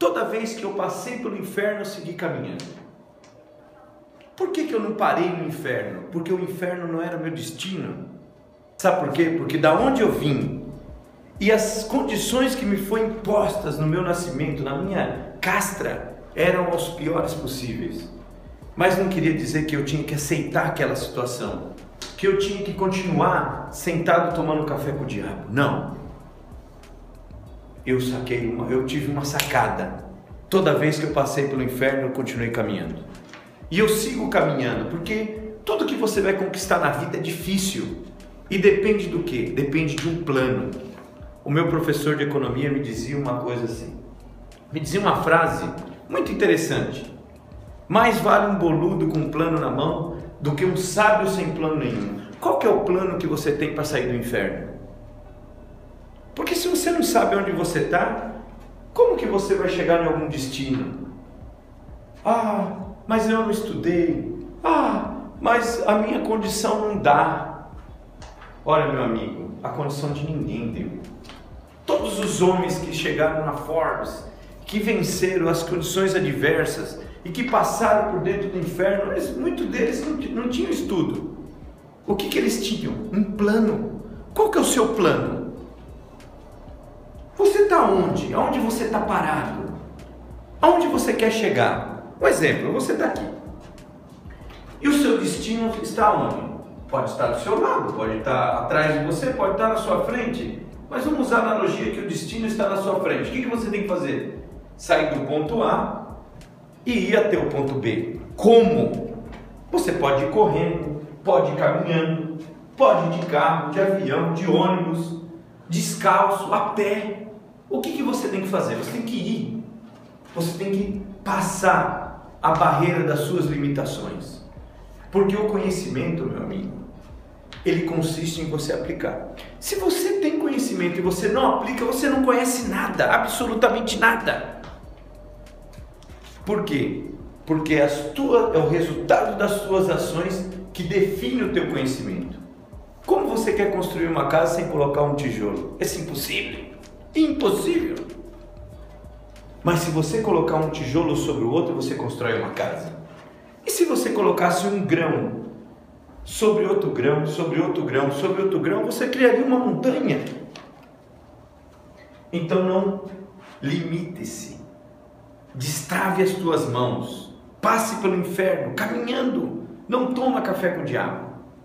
Toda vez que eu passei pelo inferno, eu segui caminhando. Por que, que eu não parei no inferno? Porque o inferno não era meu destino. Sabe por quê? Porque da onde eu vim e as condições que me foram impostas no meu nascimento, na minha castra, eram os piores possíveis. Mas não queria dizer que eu tinha que aceitar aquela situação, que eu tinha que continuar sentado tomando café com o diabo. Não. Eu saquei uma, eu tive uma sacada. Toda vez que eu passei pelo inferno, eu continuei caminhando. E eu sigo caminhando, porque tudo que você vai conquistar na vida é difícil. E depende do que? Depende de um plano. O meu professor de economia me dizia uma coisa assim. Me dizia uma frase muito interessante. Mais vale um boludo com um plano na mão do que um sábio sem plano nenhum. Qual que é o plano que você tem para sair do inferno? Porque se você não sabe onde você está, como que você vai chegar em algum destino? Ah, mas eu não estudei. Ah, mas a minha condição não dá. Olha, meu amigo, a condição de ninguém deu. Todos os homens que chegaram na Forbes, que venceram as condições adversas, e que passaram por dentro do inferno, eles, muitos deles não, não tinham estudo. O que, que eles tinham? Um plano. Qual que é o seu plano? Está onde? Aonde você está parado? Aonde você quer chegar? Um exemplo, você está aqui. E o seu destino está onde? Pode estar do seu lado, pode estar atrás de você, pode estar na sua frente. Mas vamos usar a analogia que o destino está na sua frente. O que você tem que fazer? Sair do ponto A e ir até o ponto B. Como? Você pode ir correndo, pode ir caminhando, pode ir de carro, de avião, de ônibus, descalço, a pé. O que, que você tem que fazer? Você tem que ir. Você tem que passar a barreira das suas limitações. Porque o conhecimento, meu amigo, ele consiste em você aplicar. Se você tem conhecimento e você não aplica, você não conhece nada, absolutamente nada. Por quê? Porque as tuas, é o resultado das tuas ações que define o teu conhecimento. Como você quer construir uma casa sem colocar um tijolo? É impossível. Impossível. Mas se você colocar um tijolo sobre o outro, você constrói uma casa. E se você colocasse um grão sobre outro grão, sobre outro grão, sobre outro grão, você criaria uma montanha. Então não limite-se Destrave as tuas mãos. Passe pelo inferno caminhando. Não toma café com o diabo.